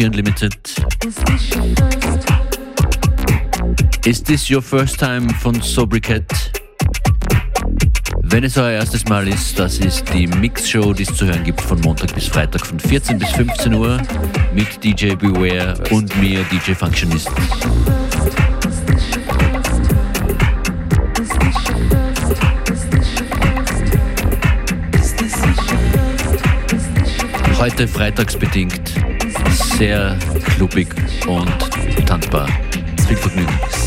Hallo, willkommen bei FM4 Unlimited. Is this your first time von Sobriquet? Wenn es euer erstes Mal ist, das ist die Mix-Show, die es zu hören gibt von Montag bis Freitag von 14 bis 15 Uhr mit DJ Beware und mir, DJ Functionist. Heute freitagsbedingt sehr klubbig und tanzbar. Viel Vergnügen.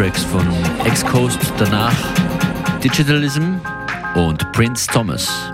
Tracks von X-Coast, danach Digitalism und Prince Thomas.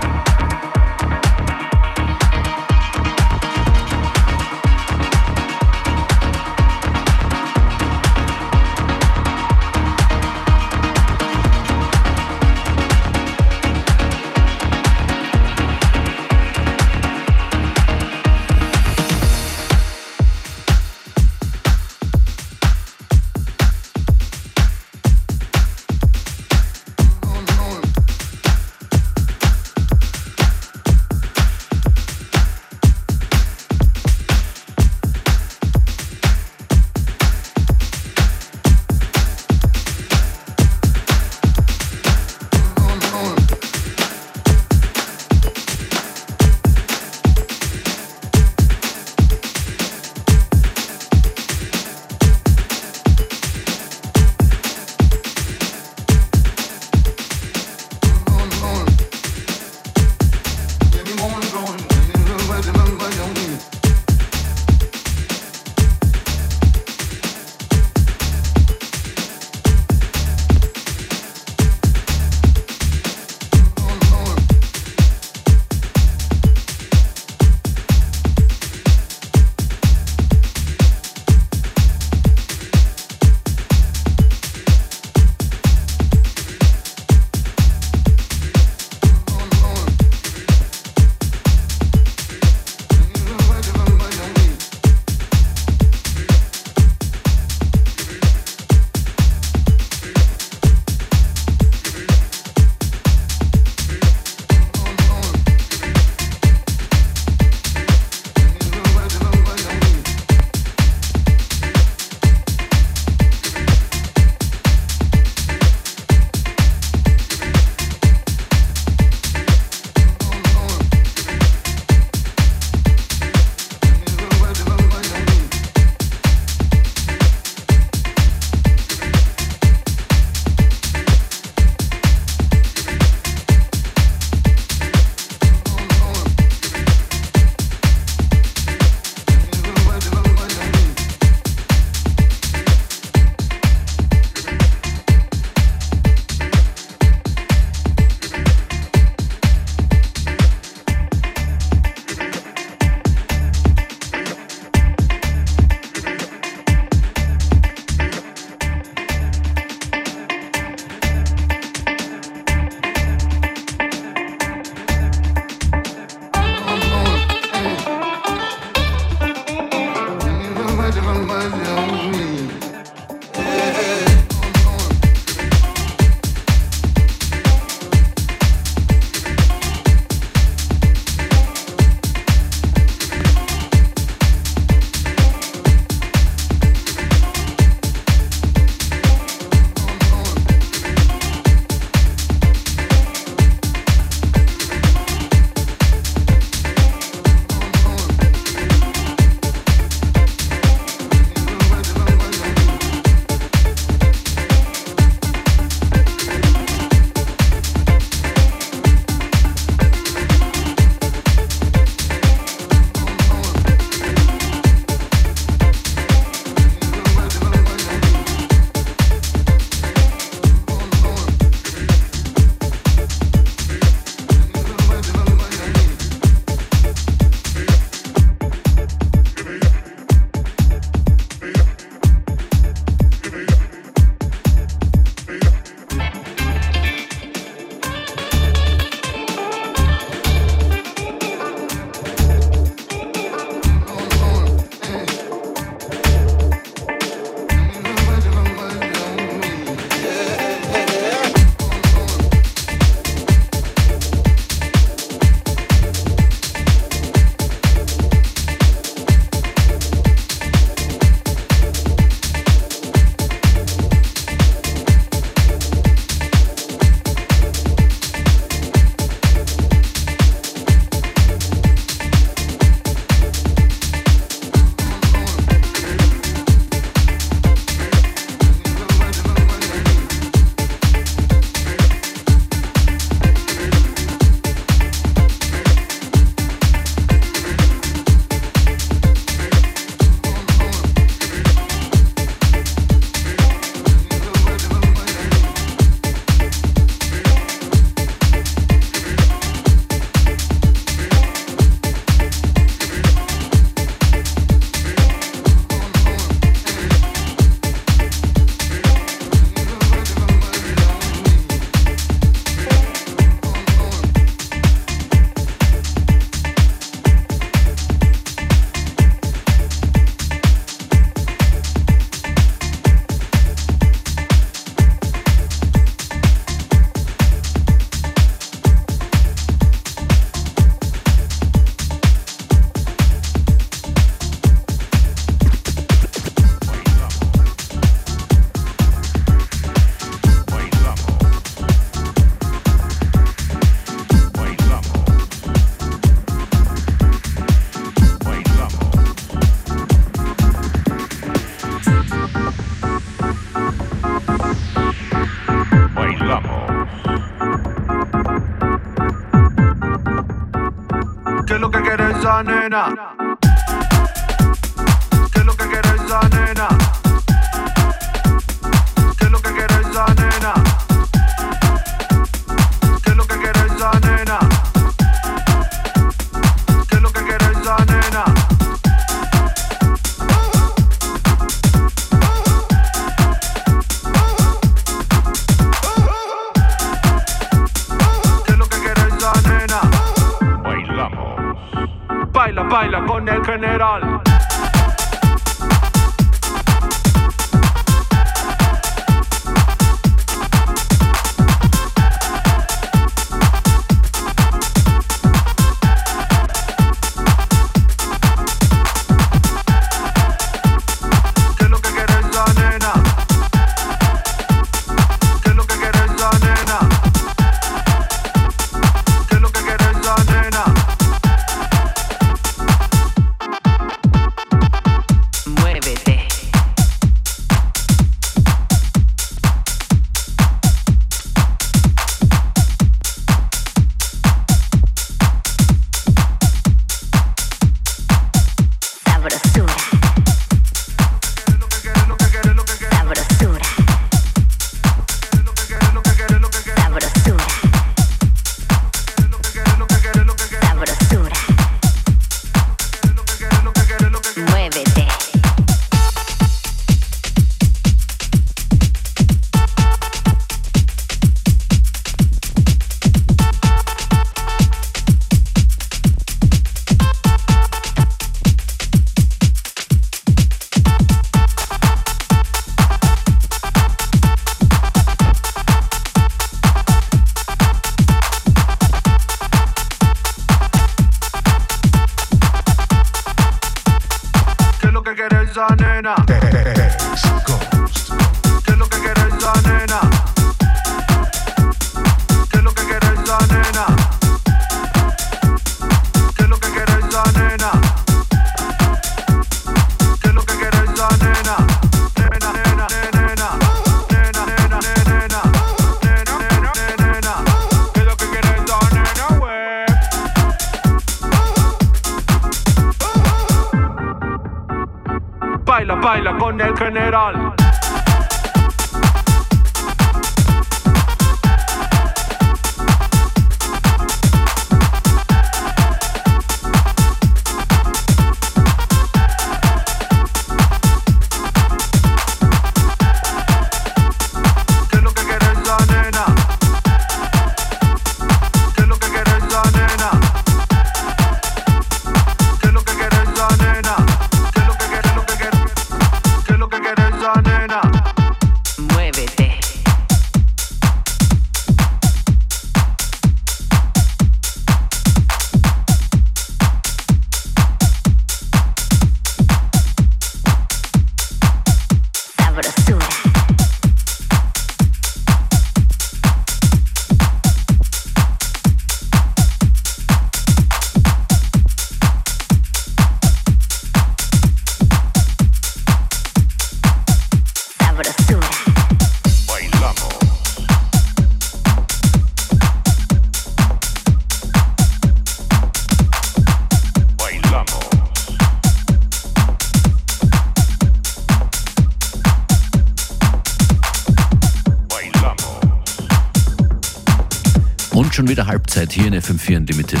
FM4 Unlimited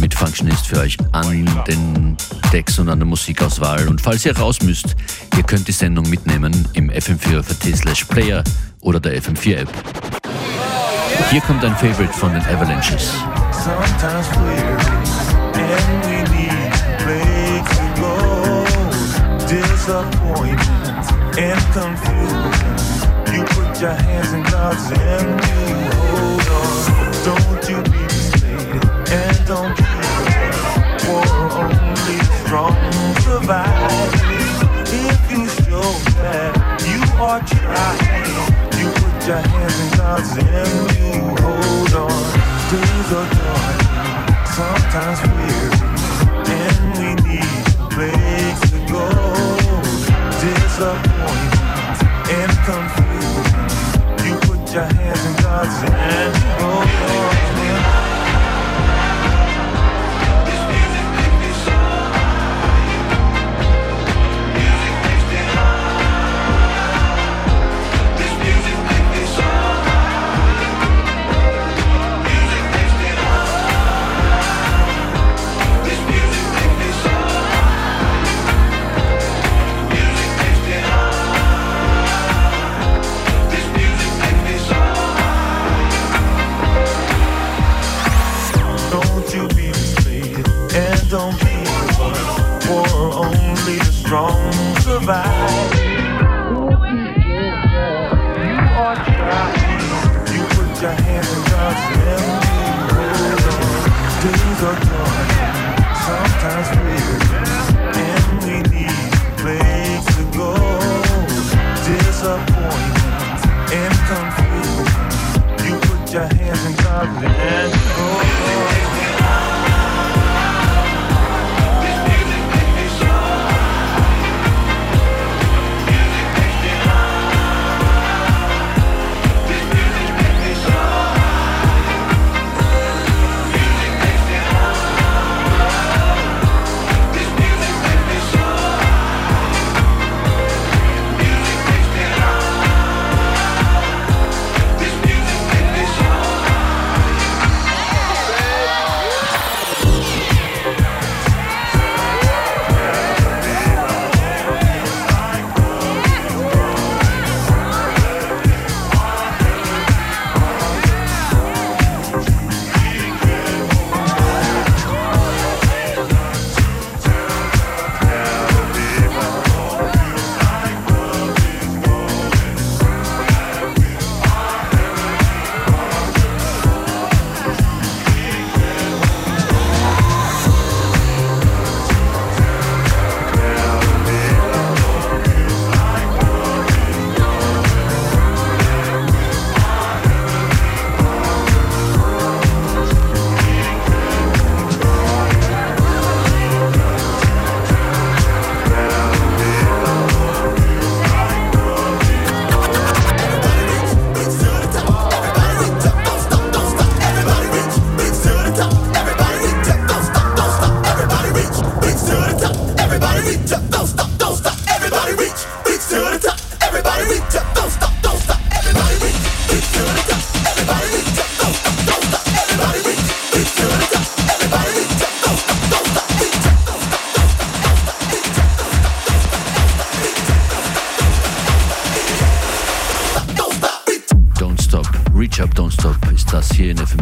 mit Functionist für euch an den Decks und an der Musikauswahl. Und falls ihr raus müsst, ihr könnt die Sendung mitnehmen im FM4 FT slash Player oder der FM4 App. Hier kommt ein Favorite von den Avalanches. You put your hands in God's and you hold on. Don't you be misleading and don't give war only strong providing. If you show that you are trying, you put your hands in God's and you hold on. Days are dark, sometimes weary, and we need a place to go. Disappointment and confusion your hands in God's hand. Oh, oh, oh. Strong survive. You are trying, you put your hands in God's are sometimes and we need place to go. And confusion, you put your in God's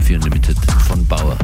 hier in FM4 Unlimited von Bauer.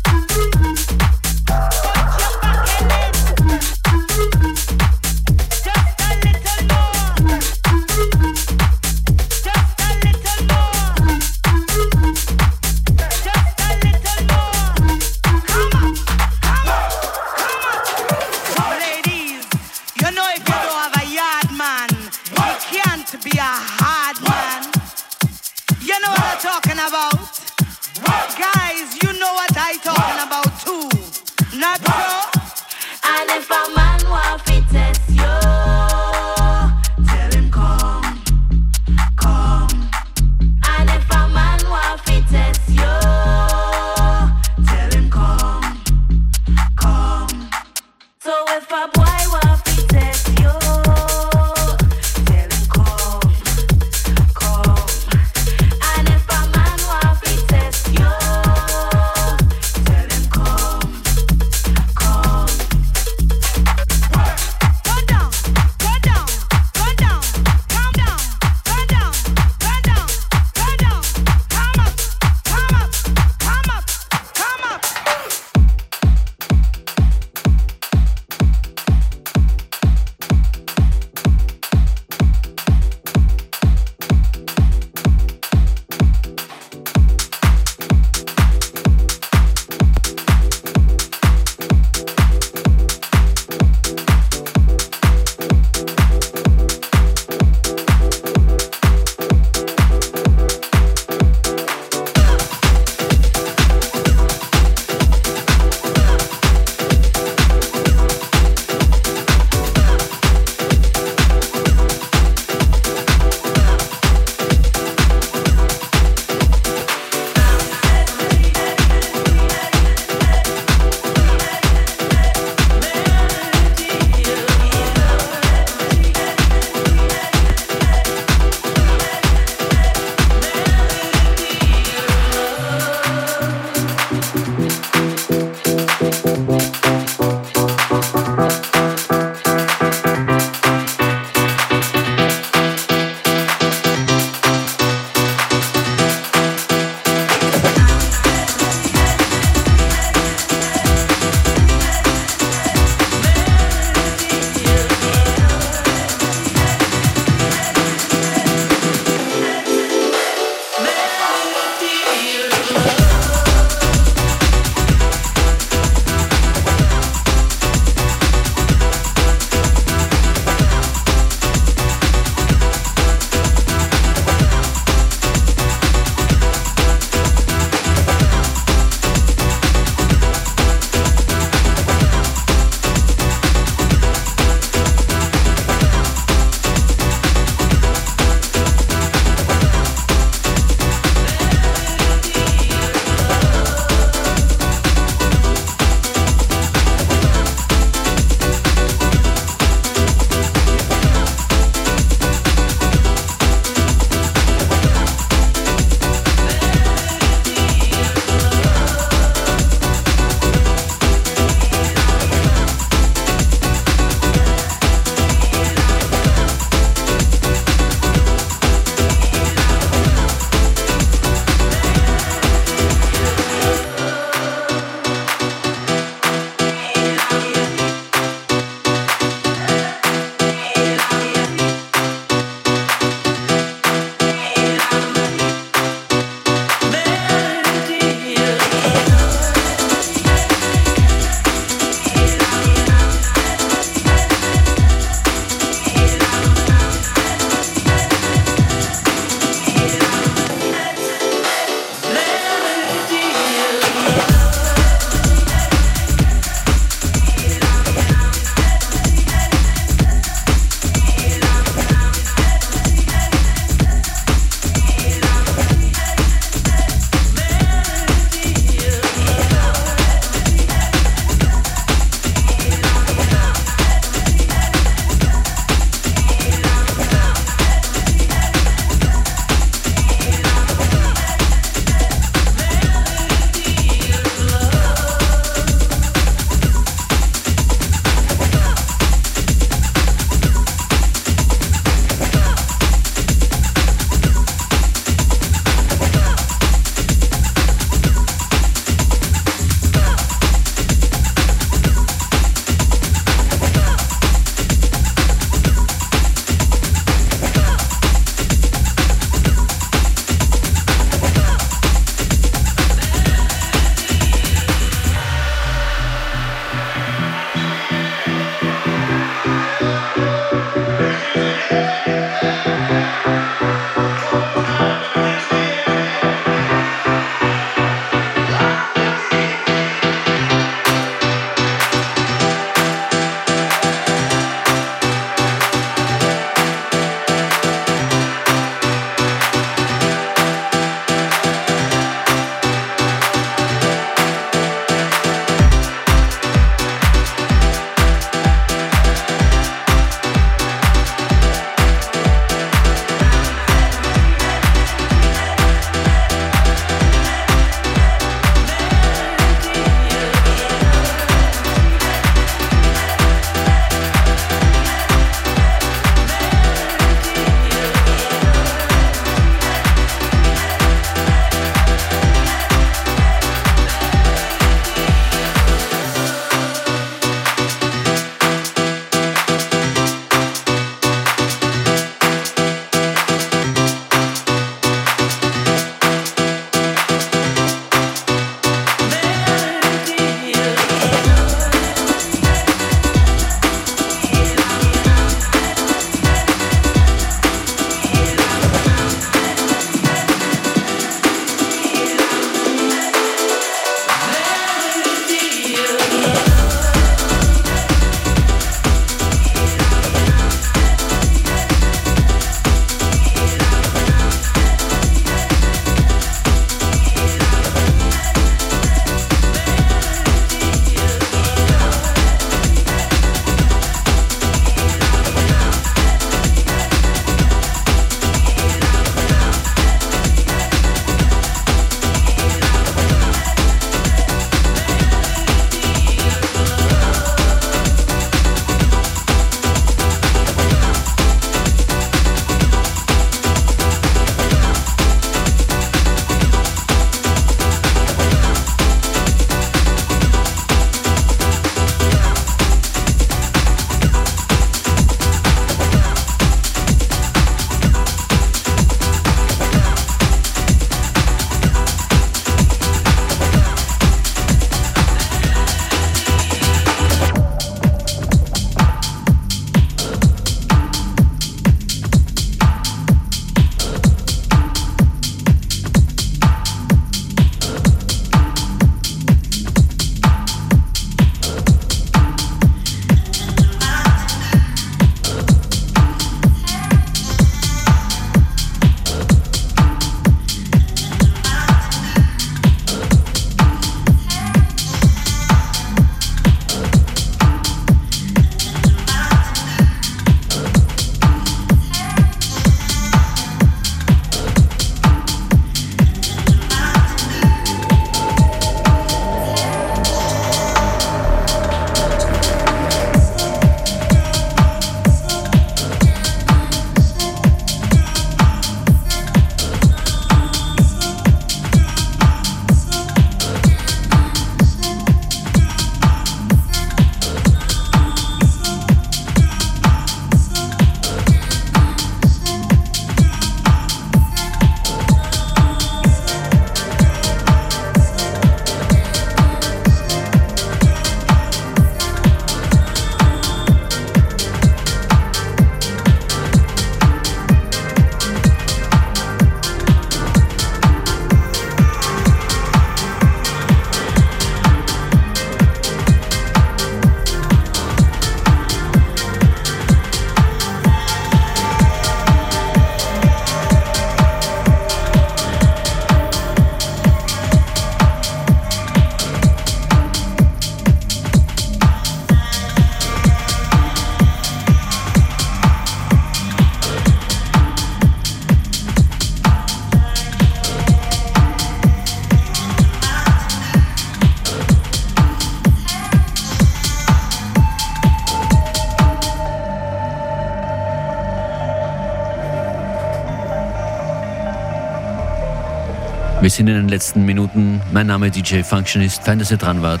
Sind in den letzten Minuten. Mein Name DJ Functionist. Fein, dass ihr dran wart.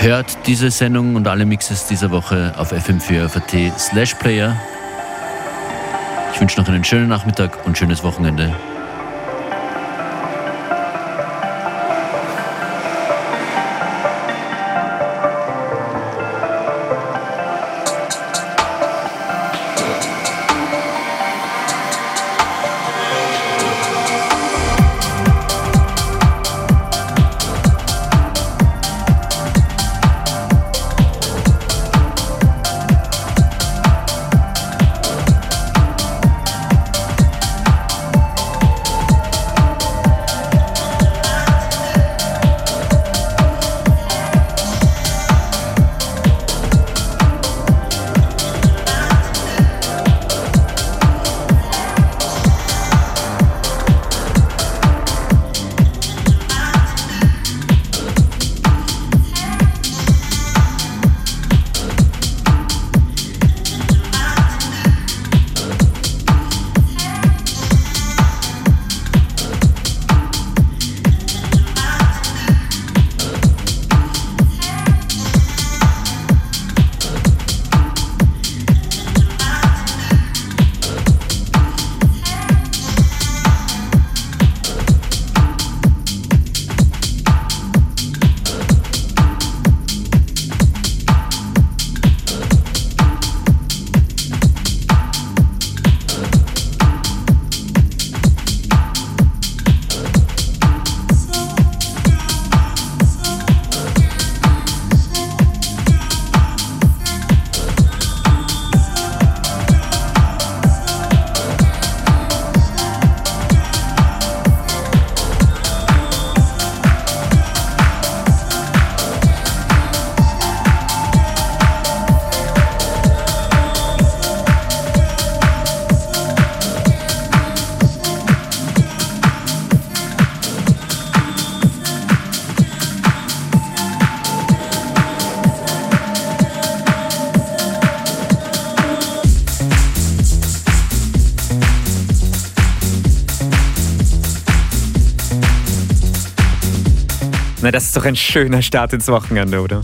Hört diese Sendung und alle Mixes dieser Woche auf fm4.at slash player. Ich wünsche noch einen schönen Nachmittag und schönes Wochenende. Doch ein schöner Start ins Wochenende, oder?